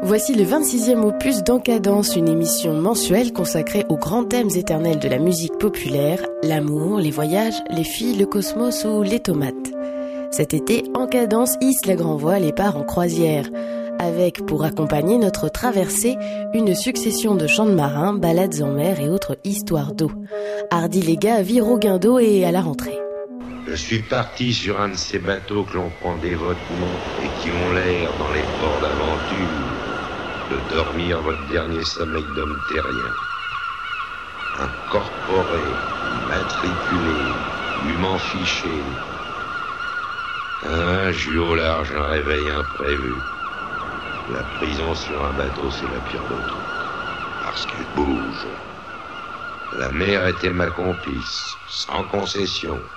Voici le 26e opus d'Encadence, une émission mensuelle consacrée aux grands thèmes éternels de la musique populaire, l'amour, les voyages, les filles, le cosmos ou les tomates. Cet été, Encadence hisse la grand voile et part en croisière, avec pour accompagner notre traversée une succession de chants de marins, balades en mer et autres histoires d'eau. Hardy les gars vire au gain d'eau et à la rentrée. Je suis parti sur un de ces bateaux que l'on prend dévotement et qui ont l'air dans les ports d'aventure de dormir votre dernier sommeil d'homme terrien. Incorporé, matriculé, humain fiché. Un jus au large, un réveil imprévu. La prison sur un bateau, c'est la pire de tout. Parce qu'elle bouge. La mer était ma complice, sans concession,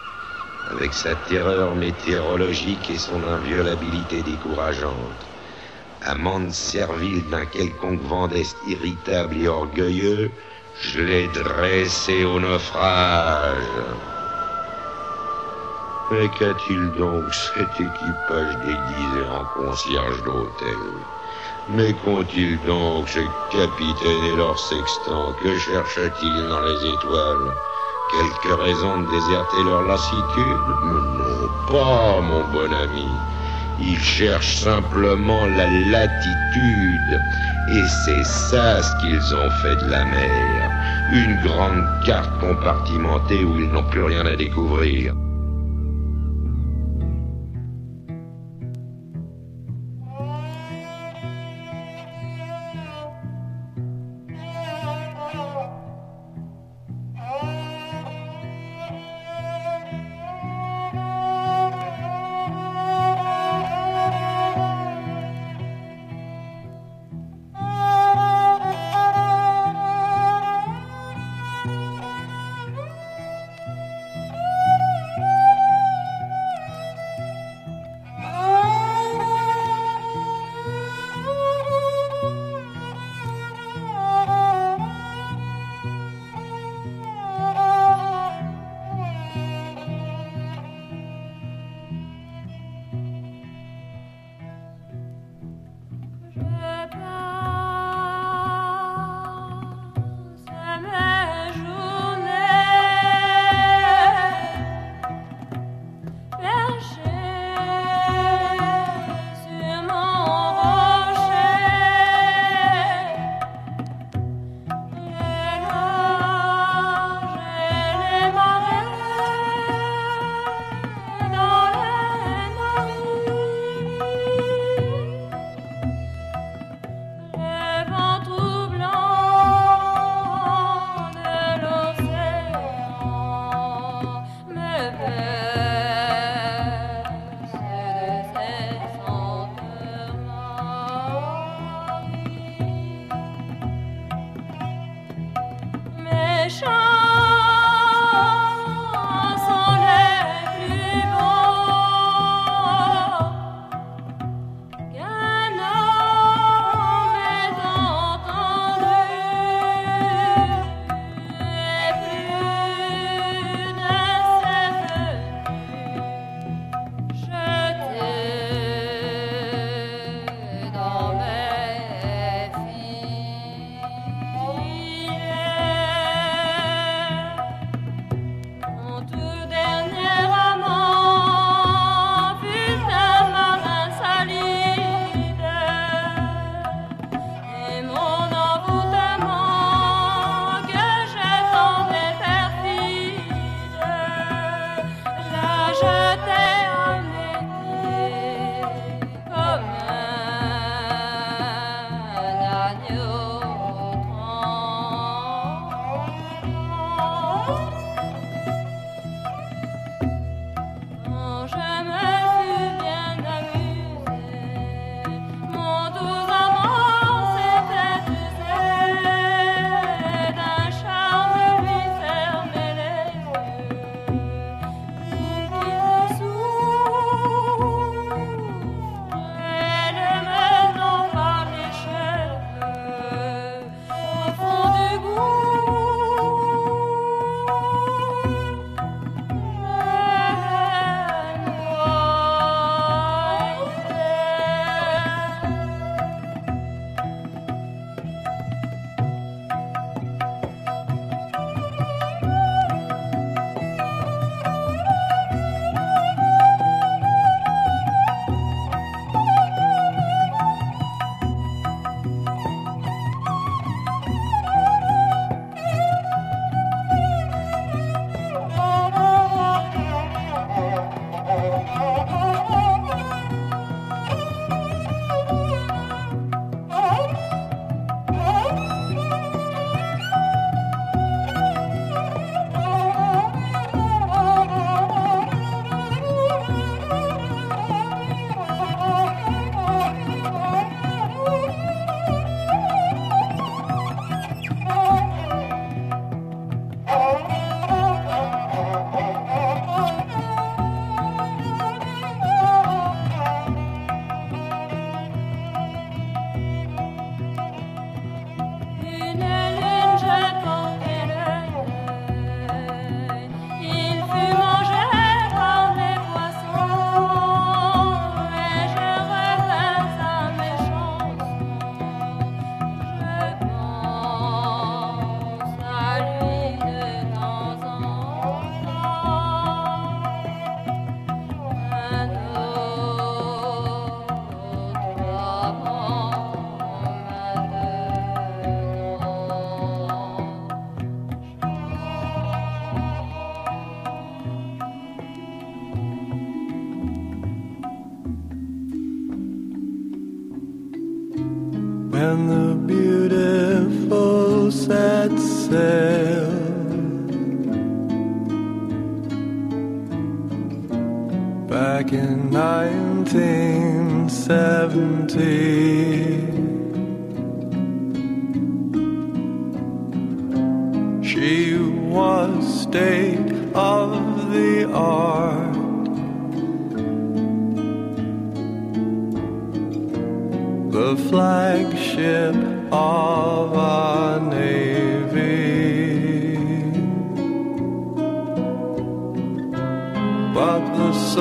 avec sa terreur météorologique et son inviolabilité décourageante amende servile d'un quelconque vent irritable et orgueilleux, je l'ai dressé au naufrage. Mais qu'a-t-il donc cet équipage déguisé en concierge d'hôtel? Mais qu'ont-ils donc ce capitaine et leur sextant Que cherchent-ils dans les étoiles? Quelque raison de déserter leur lassitude? Non, pas, mon bon ami. Ils cherchent simplement la latitude. Et c'est ça ce qu'ils ont fait de la mer. Une grande carte compartimentée où ils n'ont plus rien à découvrir.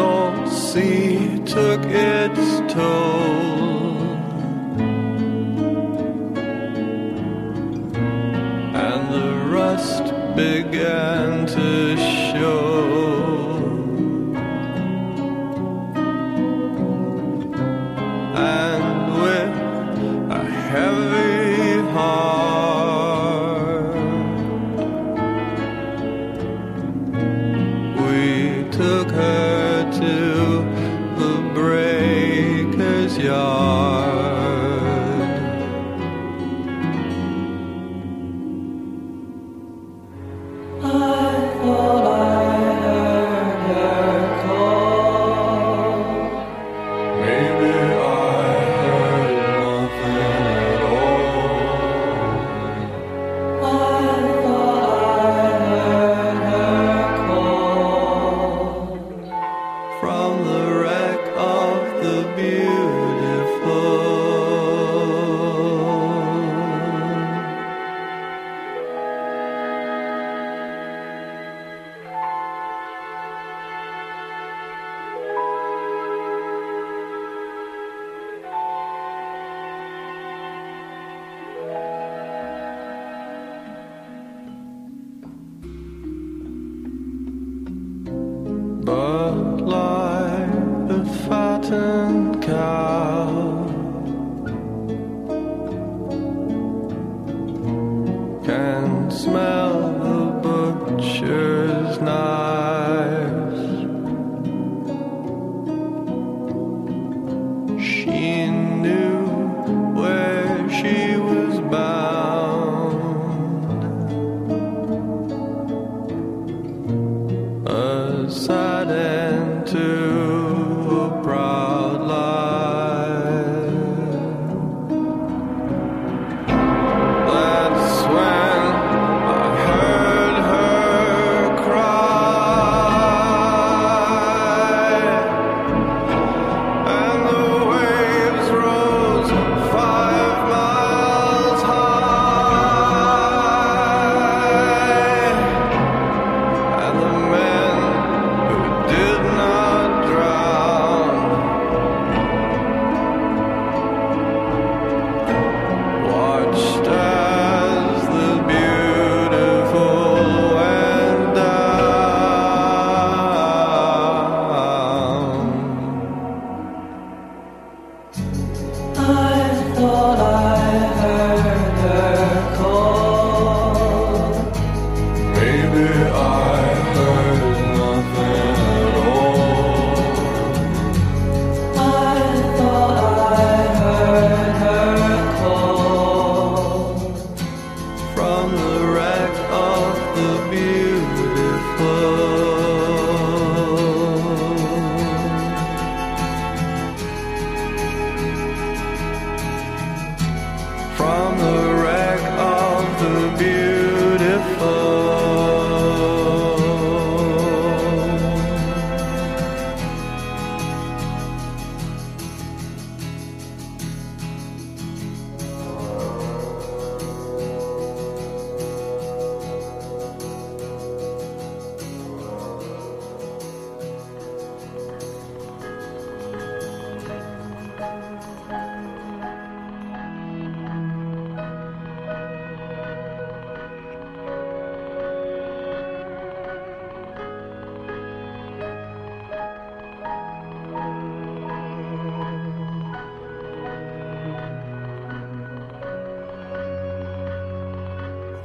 Salt sea took its toll. and the rust began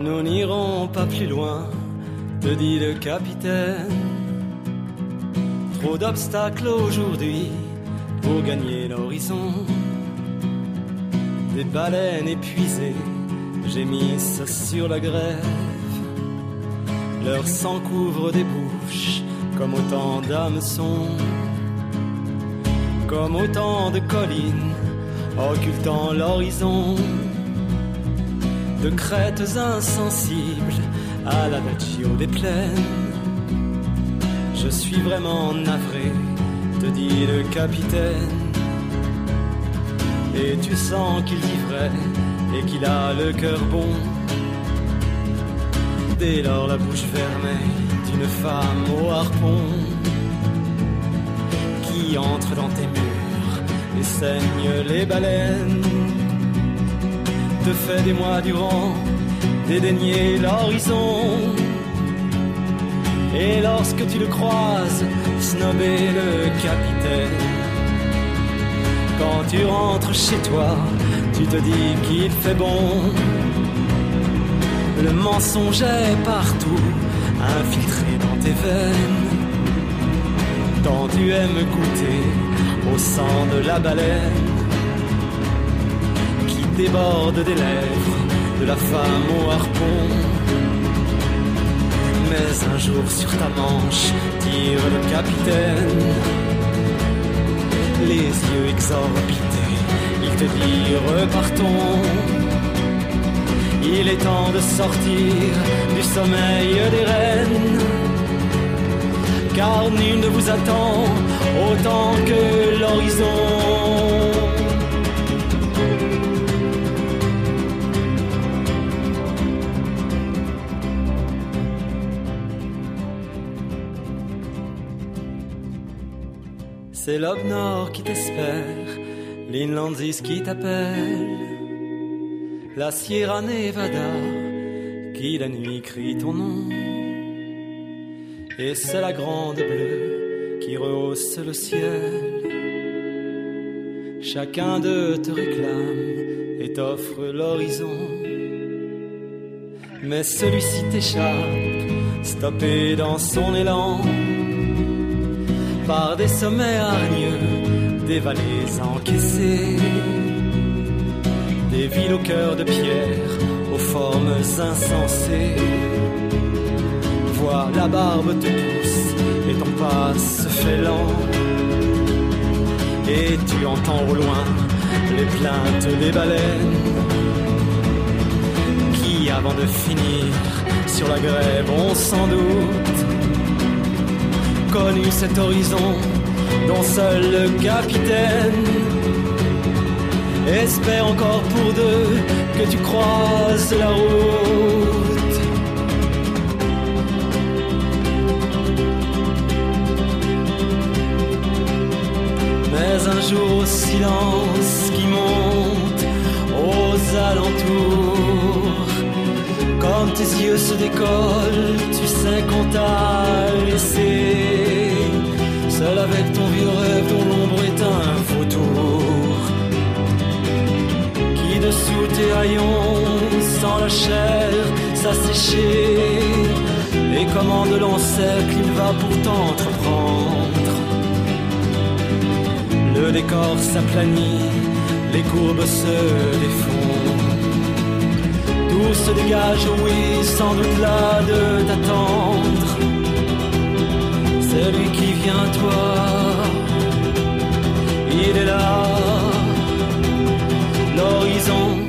Nous n'irons pas plus loin, te dit le capitaine. Trop d'obstacles aujourd'hui pour gagner l'horizon. des baleines épuisées gémissent sur la grève. Leur sang couvre des bouches comme autant d'hameçons, comme autant de collines occultant l'horizon, de crêtes insensibles à la nature des plaines. Je suis vraiment navré, te dit le capitaine. Et tu sens qu'il vit vrai et qu'il a le cœur bon. Dès lors la bouche fermée d'une femme au harpon qui entre dans tes murs et saigne les baleines. Te fait des mois durant dédaigner l'horizon. Et lorsque tu le croises, snobber le capitaine. Quand tu rentres chez toi, tu te dis qu'il fait bon. Le mensonge est partout, infiltré dans tes veines. Tant tu aimes goûter au sang de la baleine déborde des lèvres de la femme au harpon. Mais un jour sur ta manche tire le capitaine, les yeux exorbités, il te dit repartons. Il est temps de sortir du sommeil des reines, car nul ne vous attend autant que l'horizon. C'est l'aube nord qui t'espère, l'Inlandsis qui t'appelle, la Sierra Nevada qui la nuit crie ton nom. Et c'est la grande bleue qui rehausse le ciel. Chacun d'eux te réclame et t'offre l'horizon. Mais celui-ci t'échappe, stoppé dans son élan par des sommets hargneux, des vallées encaissées, des villes au cœur de pierre, aux formes insensées. Vois la barbe te pousse et ton pas se fait lent. Et tu entends au loin les plaintes des baleines qui, avant de finir sur la grève, ont sans doute connu cet horizon dont seul le capitaine espère encore pour deux que tu croises la route. Mais un jour silence qui monte aux alentours, comme tes yeux se décollent, tu sais qu'on t'a laissé. Seul avec ton vieux rêve dont l'ombre est un vautour qui dessous tes haillons sans la chair s'assécher. Et commande l'encercle il va pourtant entreprendre le décor s'aplanit les courbes se défont se dégage oui sans doute là de t'attendre celui qui vient toi, il est là, l'horizon.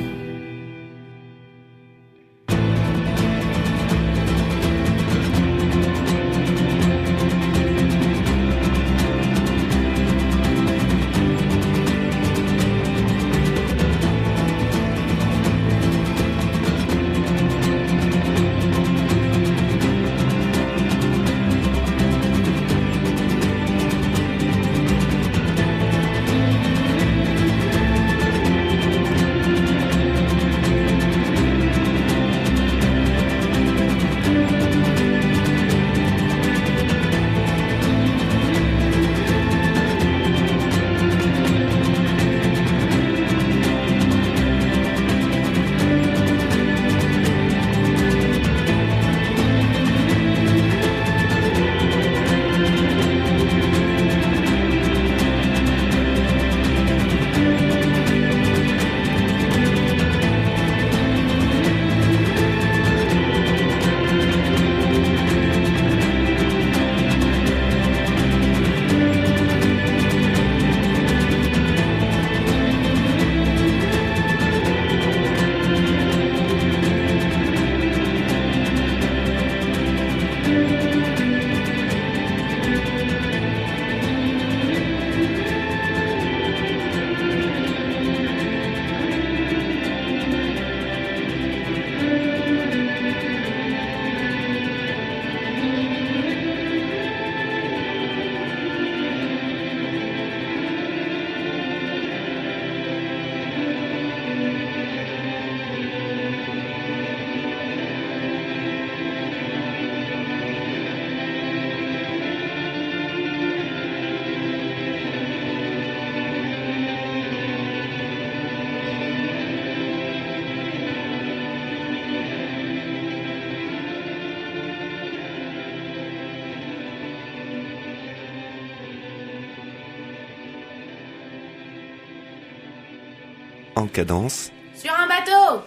Cadence. Sur un bateau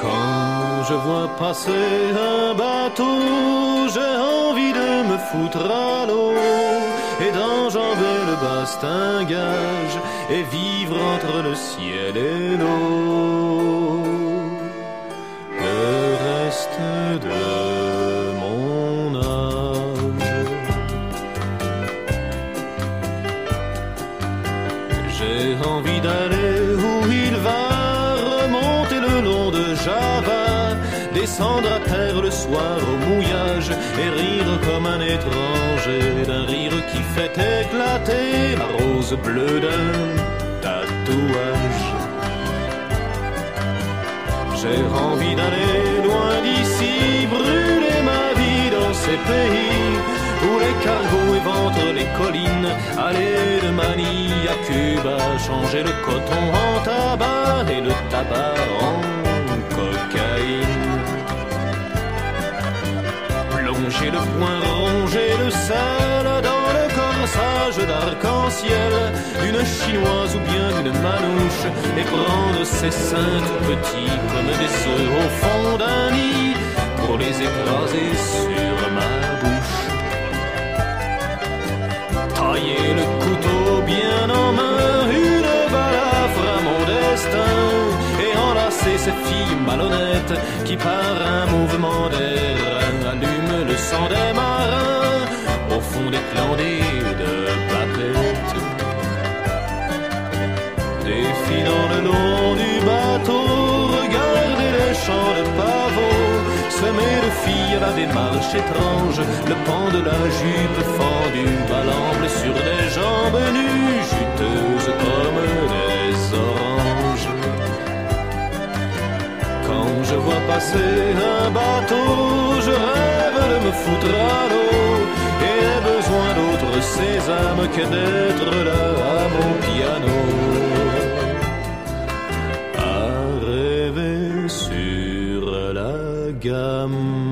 Quand je vois passer un bateau, j'ai envie de me foutre à l'eau et d'enjamber le bastingage et vivre entre le ciel et l'eau. Le reste de mon âge. J'ai envie d'aller où il va, remonter le long de Java, descendre à terre le soir au mouillage et rire comme un d'un rire qui fait éclater la rose bleue d'un tatouage. J'ai envie d'aller loin d'ici, brûler ma vie dans ces pays où les cargos éventrent les collines, aller de Manille à Cuba, changer le coton en tabac et le tabac en cocaïne. Plonger le poing, ronger le sel dans le corsage d'arc-en-ciel d'une chinoise ou bien d'une manouche et prendre ses seins tout petits comme des œufs au fond d'un nid pour les écraser sur ma bouche. Tailler le couteau bien en main, une balafre à mon destin et enlacer ces filles malhonnêtes qui par un mouvement d'air allument le sang des marins au fond des clandés de papettes. Défilant le long du bateau, regarder les champs de pavots, semés de filles à la démarche étrange, le pan de la jupe fendu, balamble sur des jambes nues, juteuses comme des oranges. Quand je vois passer un bateau, me foutre à l'eau et ai besoin d'autre sésame que d'être là à mon piano. À rêver sur la gamme.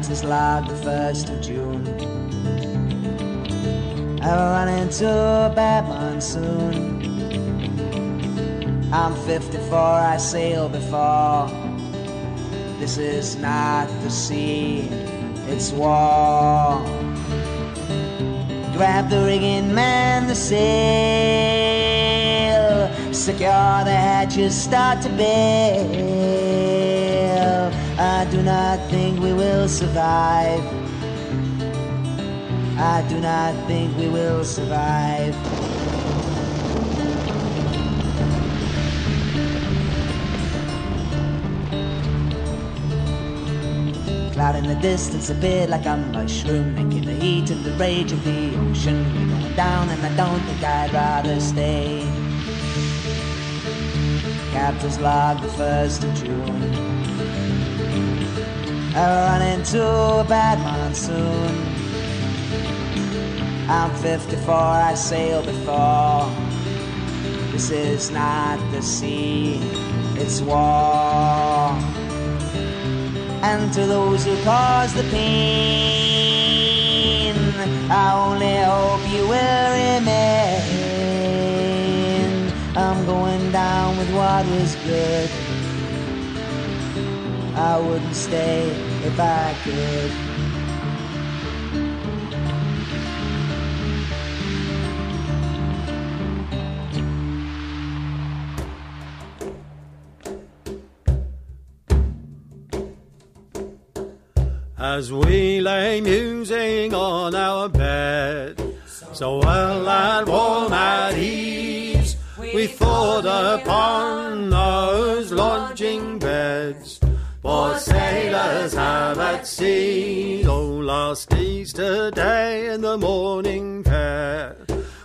Captain's log, the first of June. I run into a bad monsoon. I'm 54, I sailed before. This is not the sea, it's war. Grab the rigging man, the sail. Secure the hatches, start to bail. I do not think we will survive. I do not think we will survive. Cloud in the distance appeared like a mushroom, making the heat and the rage of the ocean. We're going down, and I don't think I'd rather stay. Captain's log, the first of June. I run into a bad monsoon. I'm 54, I sailed before. This is not the sea, it's war. And to those who cause the pain, I only hope you will remain. I'm going down with what was good. I wouldn't stay if I could. As we lay musing on our bed, so well and warm at ease, we thought upon sailors have at sea, oh, last Easter day in the morning fair,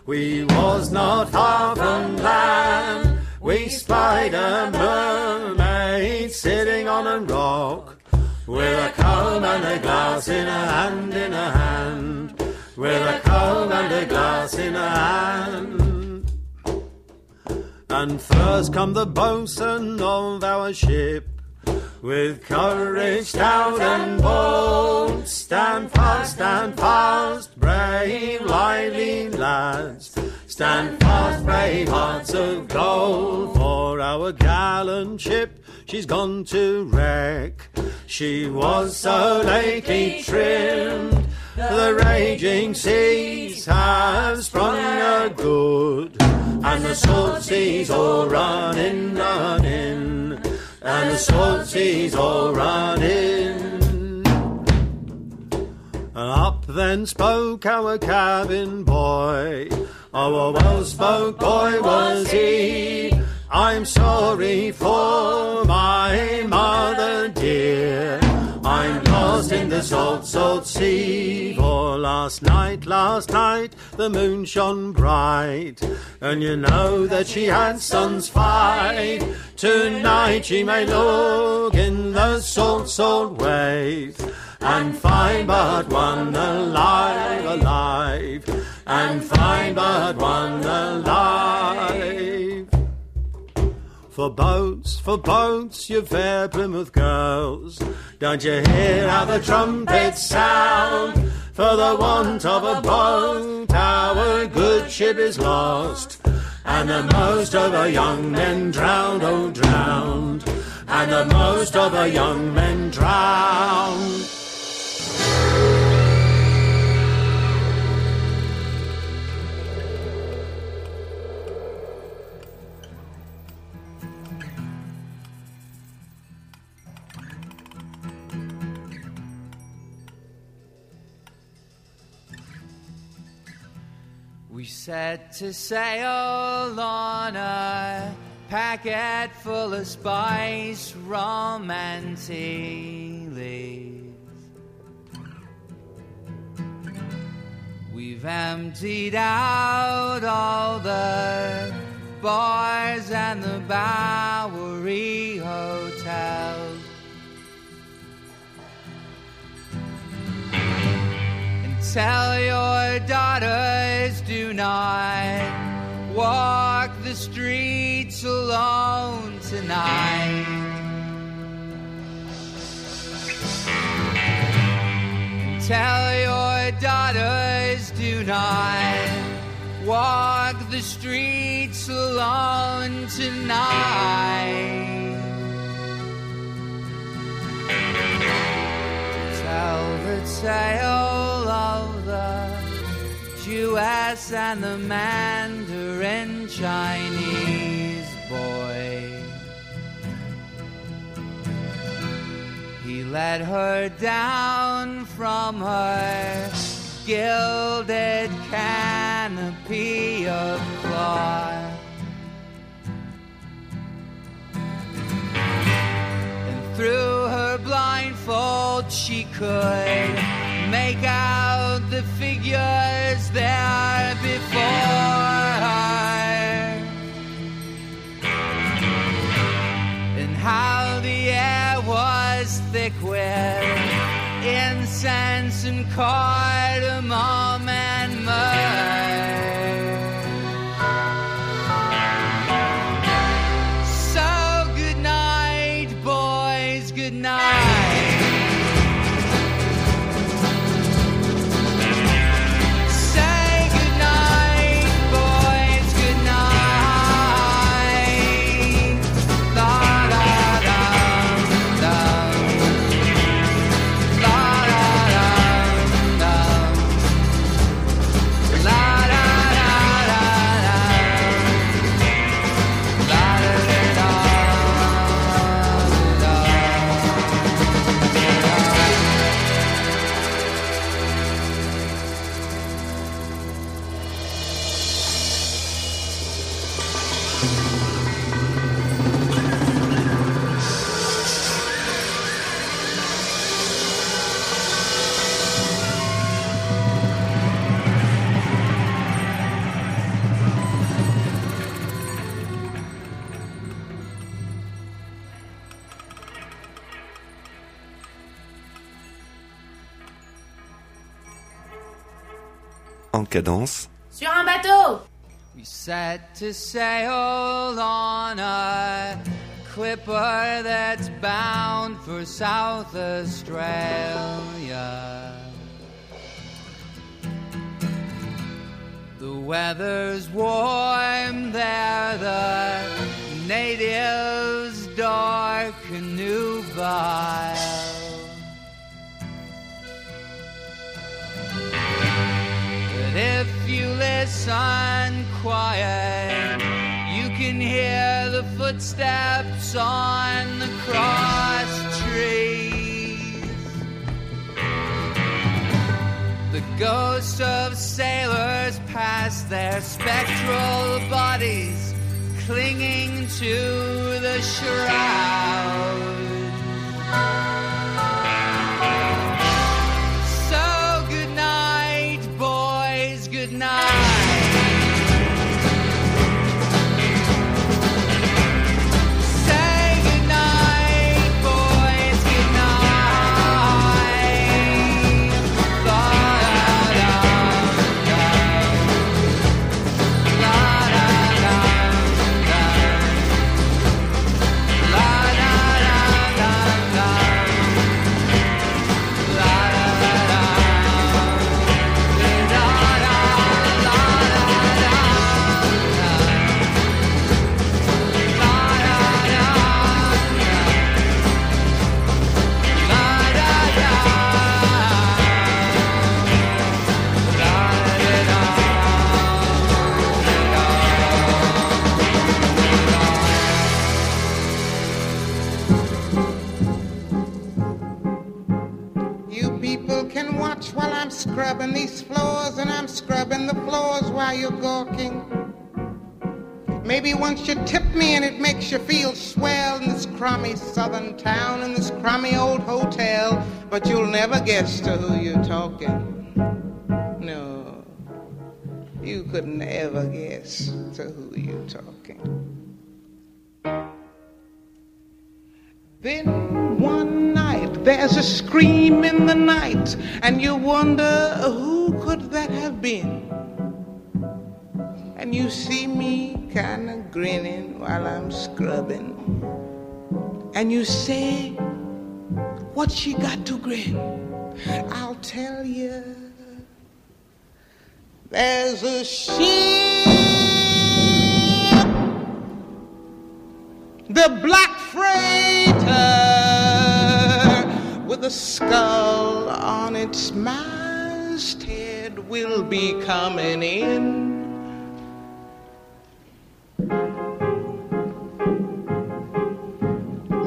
we was not far from land. We spied a mermaid sitting on a rock. With a comb and a glass in a hand, in a hand. With a comb and a glass in a hand. And first come the boatswain of our ship. With courage stout and bold, stand fast, stand fast, brave, lively lads. Stand fast, brave hearts of gold, for our gallant ship, she's gone to wreck. She was so lately trimmed, the raging seas have sprung her good, and the salt seas all run in, run in, and the salt seas all run in. Up then spoke our cabin boy. our well spoke boy was he. I'm sorry for my in the salt, salt sea. For last night, last night, the moon shone bright. And you know that she had sun's five. Tonight she may look in the salt, salt waves and find but one alive, alive, and find but one alive. For boats, for boats, you fair Plymouth girls, don't you hear how the trumpets sound? For the want of a boat, our good ship is lost, and the most of our young men drowned, oh drowned, and the most of our young men drowned. Set to sail on a packet full of spice, rum, and tea leaves. We've emptied out all the bars and the Bowery hotels. And tell your daughters do not walk the streets alone tonight. Tell your daughters do not walk the streets alone tonight. Tell the tale Jewess and the Mandarin Chinese boy. He led her down from her gilded canopy of cloth. And through her blindfold she could make out the figures there before her. And how the air was thick with incense and cardamom cadence, Sur un bateau We set to sail on a clipper that's bound for South Australia. The weather's warm there, the natives dark and nubile. If you listen quiet, you can hear the footsteps on the cross trees. The ghosts of sailors pass their spectral bodies clinging to the shroud. You could never guess to who you're talking. Then one night there's a scream in the night, and you wonder who could that have been? and you see me kind of grinning while I'm scrubbing, and you say, What she got to grin? I'll tell you. There's a ship, the black freighter with a skull on its masthead will be coming in.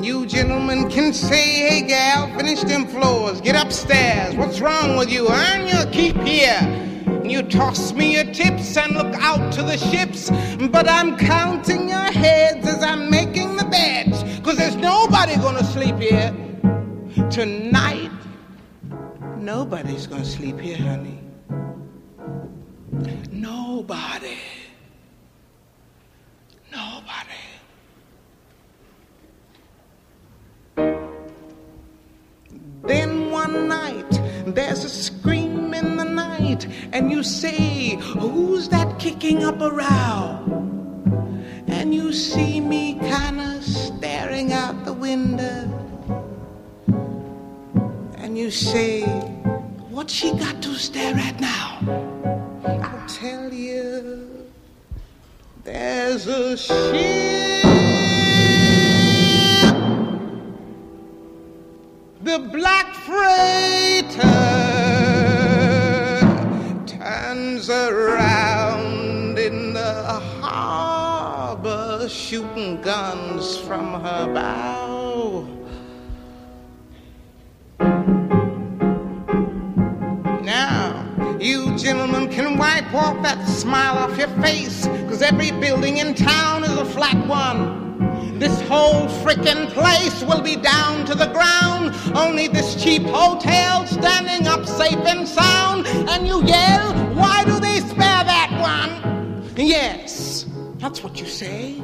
You gentlemen can say, hey gal, finish them floors, get upstairs. What's wrong with you? Earn your keep here. You toss me your tips and look out to the ships, but I'm counting your heads as I'm making the beds, cause there's nobody gonna sleep here tonight. Nobody's gonna sleep here, honey. Nobody. Nobody. Then one night, there's a scream night, and you say, Who's that kicking up a row? And you see me kinda staring out the window, and you say, What's she got to stare at now? I'll tell you, there's a ship. The black freighter around in the harbor, shooting guns from her bow. Now, you gentlemen can wipe off that smile off your face, cause every building in town is a flat one. This whole frickin' place will be down to the ground. Only this cheap hotel standing up safe and sound. And you yell, why do they spare that one? Yes, that's what you say.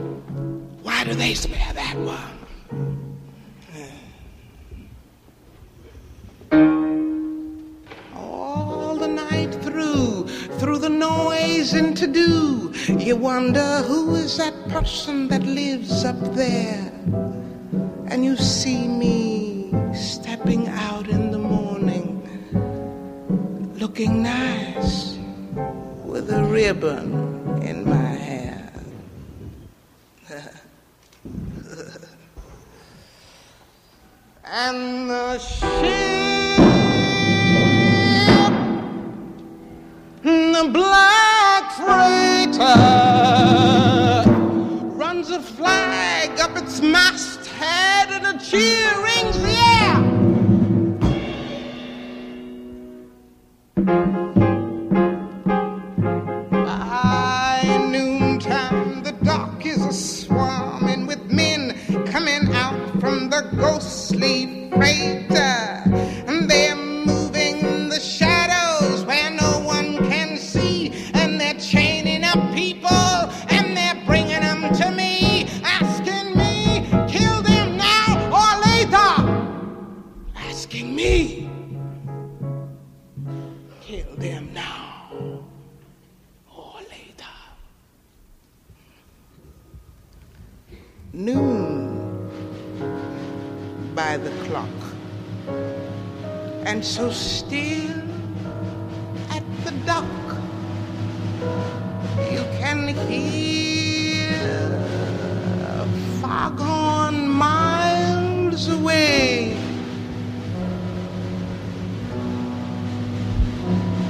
Why do they spare that one? All the night through, through the noise and to do, you wonder who is that person that lives up there. And you see me stepping out in the morning, looking nice with a ribbon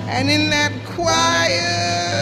And in that quiet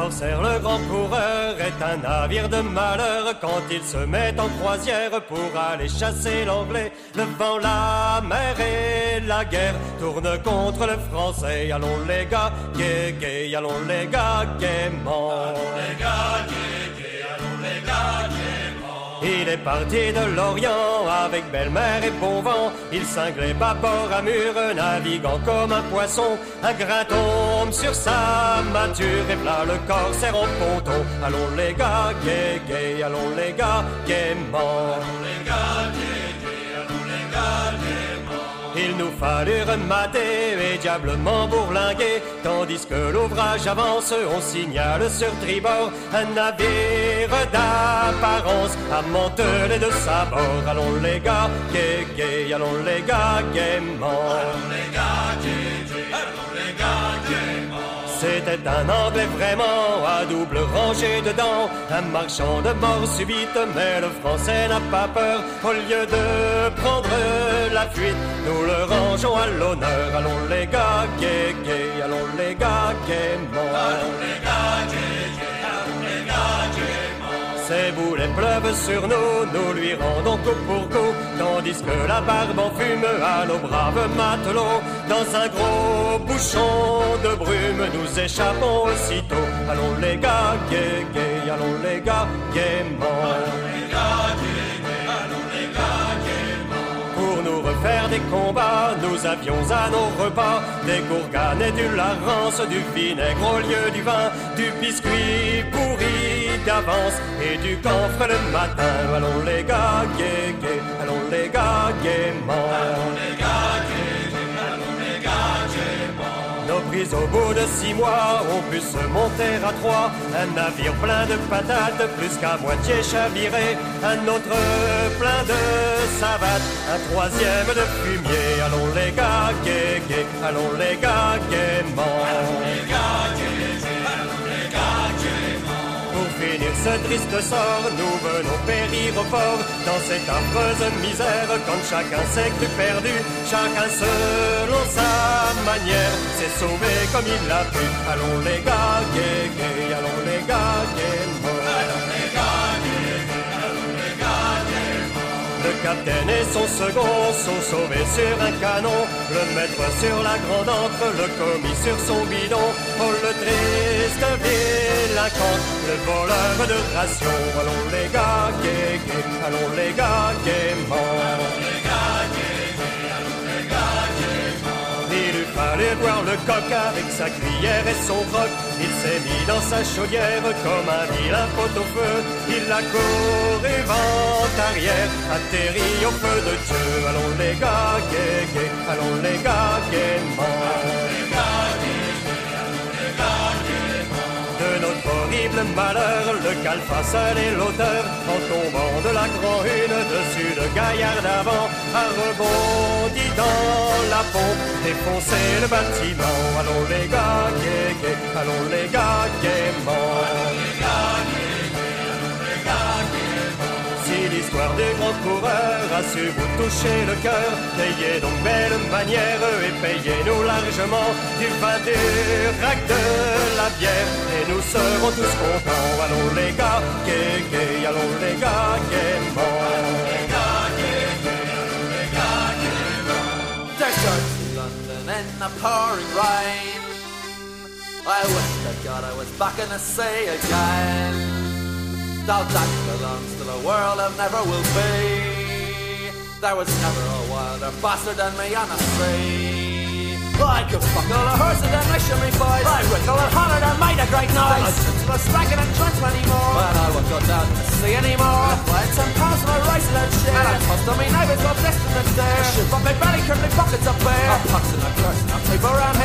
corsaire, le grand coureur, est un navire de malheur quand il se met en croisière pour aller chasser l'anglais. Le vent, la mer et la guerre tournent contre le français. Allons les gars, gay, gay, allons les gars, gaiement. Allons les gars, gay, gay, allons les gars, gaiement. Il est parti de l'Orient avec belle-mère et bon vent. Il cinglait bâbord à mur, naviguant comme un poisson. Un grain sur sa mâture et plat le corsaire en ponton. Allons les gars, gay, gay, allons les gars, gaiement. Allons les gars, gay, gay, allons les gars, gaiement. Il nous fallut remater et diablement bourlinguer, tandis que l'ouvrage avance, on signale sur tribord un navire d'apparence, amantelé de sa bord. Allons les gars, gay, gay, allons les gars. Allons les gars, gay, gay, allons les gars, gaiement. C'était un anglais vraiment à double rangée dedans, un marchand de mort subite, mais le français n'a pas peur. Au lieu de prendre la fuite, nous le rangeons à l'honneur. Allons les gars, gay, gay, allons les gars, gaiement. Allons les gars, Ces boulets pleuvent sur nous, nous lui rendons coup pour coup, tandis que la barbe en fume à nos braves matelots. Dans un gros bouchon de brume, nous échappons aussitôt. Allons les gars, gay, gay, allons les gars, gaiement. Allons les gars, gay, gay, allons les gars, gaiement. Pour nous refaire des combats, nous avions à nos repas des gourganes et du larance, du vinaigre au lieu du vin, du biscuit pourri d'avance et du camphre le matin. Allons les gars, gay, gay, allons les gars, gaiement. Allons les allons les. Nos prises au bout de six mois ont pu se monter à trois. Un navire plein de patates, plus qu'à moitié chaviré. Un autre plein de savates, un troisième de fumier. Allons les gars, allons les gars, gaiement. Allons les gars, ce triste sort, nous venons périr au port dans cette affreuse misère. Quand chacun s'est cru perdu, chacun selon sa manière s'est sauvé comme il l'a pu. Allons les gars, gay, gay, allons les gars, gaiement. Allons les gars, capitaine et son second sont sauvés sur un canon. Le maître sur la grande encre, le commis sur son bidon. Oh, le triste délinquant, le voleur de rations. Allons les gars, gay, allons les gars, gaiement. Fallu boire le coq avec sa cuillère et son croc. Il s'est mis dans sa chaudière comme un vilain pot au feu. Il a couru vent arrière, atterri au feu de Dieu. Allons les gars, allons les gars, gaiement. Malheur, le calfa seul est l'auteur, en tombant de la grand une dessus le gaillard d'avant, a rebondi dans la pompe, défoncé le bâtiment. Allons les gars, allons les gars, gaiement. Allons l'histoire des grands coureurs a su vous toucher le cœur, payez donc belle manière et payez-nous largement du vin, rack, de la bière, et nous serons tous contents. Allons les gars, gay, gay, allons les gars, gaiement. Allons les gars, gay, gay, allons les gars, gaiement. Texas, London in the pouring rain. I wish to God I was back in the sea again. Though that belongs to the world of never will be. There was never a wilder bastard than me on the sea. I could fuck all the horses and my me boys. I wriggle and holler and made a great noise. I didn't was spragging and trance anymore. But I won't go down to sea anymore. I find some pounds and I rise and shit. And I tossed on me neighbours while blessed in the stairs. Shit from my belly, curly pockets up bare. I'm puxing and cursing, I'm people around here. What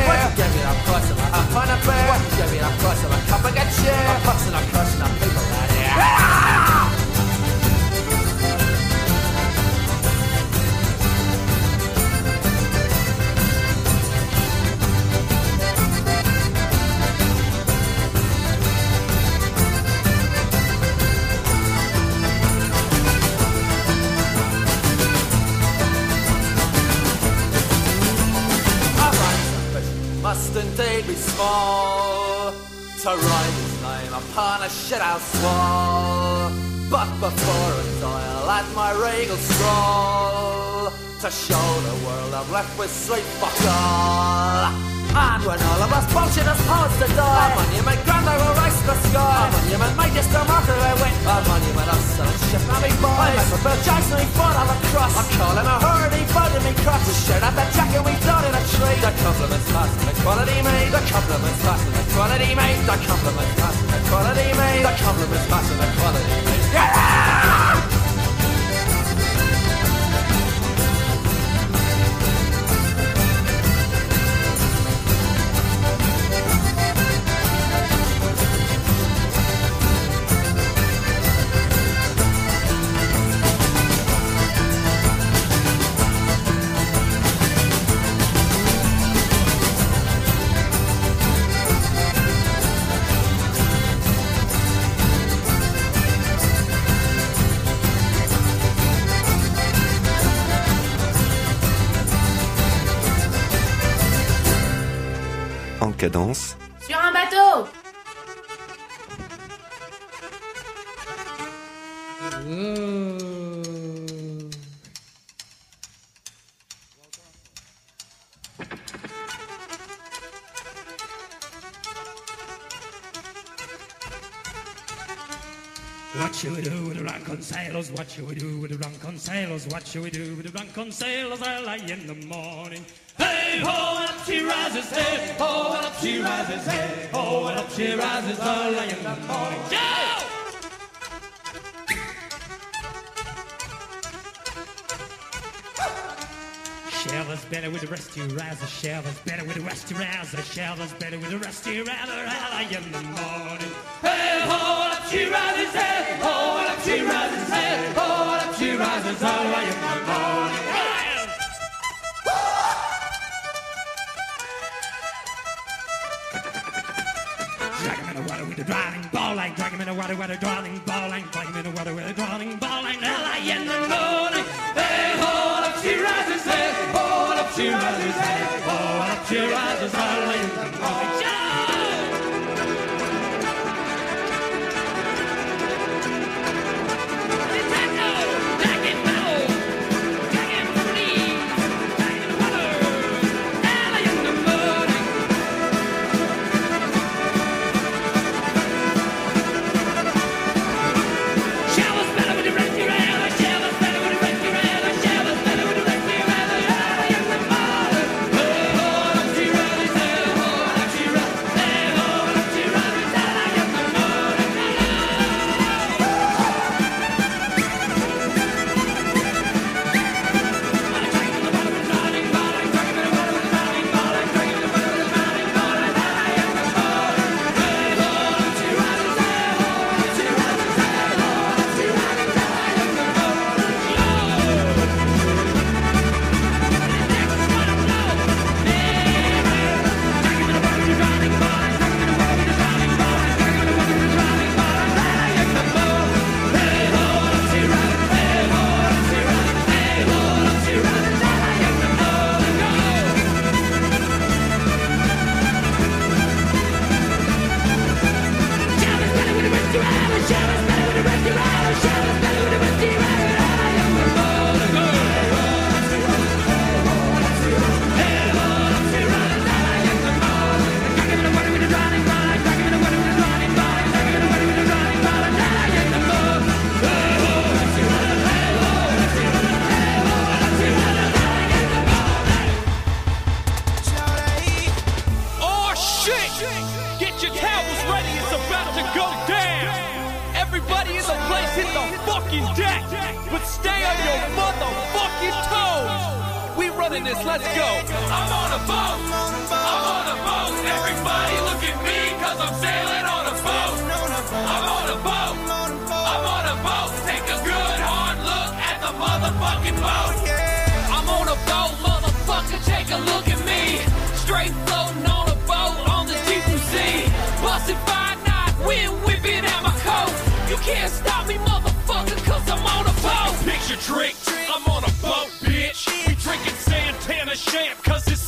to show the world I'm left with sweet fuck all. And when all of us bullshit as poets to die, a monument grand I will rise to the sky. A monument made just a marker I win. A monument of and shit, now boys. I for Bill Jackson, he fought on the cross. I'm calling a herd, he voted me cross. We shared out the jacket, we thought in a tree. The compliments passing, the quality made. The compliments passing, the quality made. The compliments passing, the quality made. The compliments passing, the quality made. Cadence, Sur un bateau mmh. What should we do with the drunken sailors? What should we do with the drunken sailors? What should we do with the drunken sailors I early in the morning? Hey ho, and up she rises, hey ho, and up she rises, hey ho, and up she rises early in the morning. Go! Sheriff's better with the rusty razor. Sheriff's better with the rusty razor. Sheriff's better with the rusty razor. Early in the morning. Hey ho, and up she rises. Hey ho, and up she rises. Hey ho, up she rises. Early in the morning. Ball. Drag him in the water with a drowning ball line. Drag him in the water with a drowning ball line. Early in the morning. Hey ho, and up she rises. Hey ho, and up she rises. Hey ho, and up she rises. Early in the morning.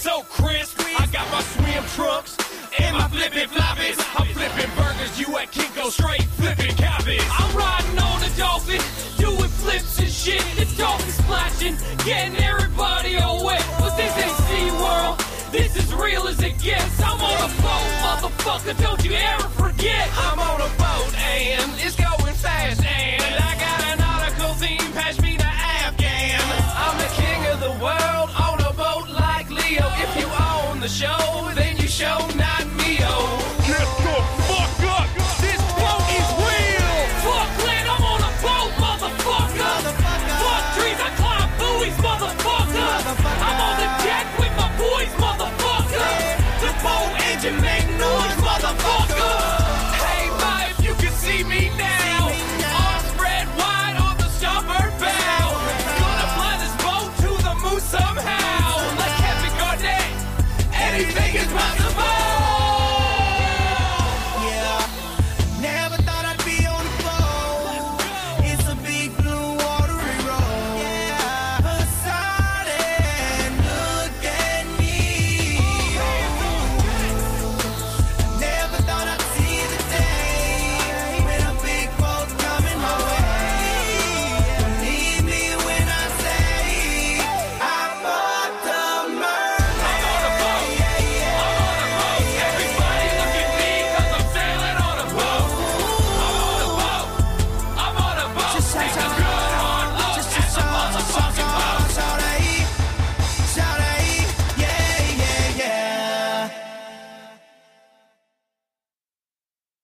so crisp. I got my swim trunks and my flippin' floppies. I'm flippin' burgers, you at Kinko straight flippin' cabbage. I'm riding on a dolphin, doing flips and shit. The dolphin splashing, getting everybody all wet. But this ain't SeaWorld, this is real as it gets. I'm on a boat, motherfucker, don't you ever forget. I'm on a boat and it's going fast.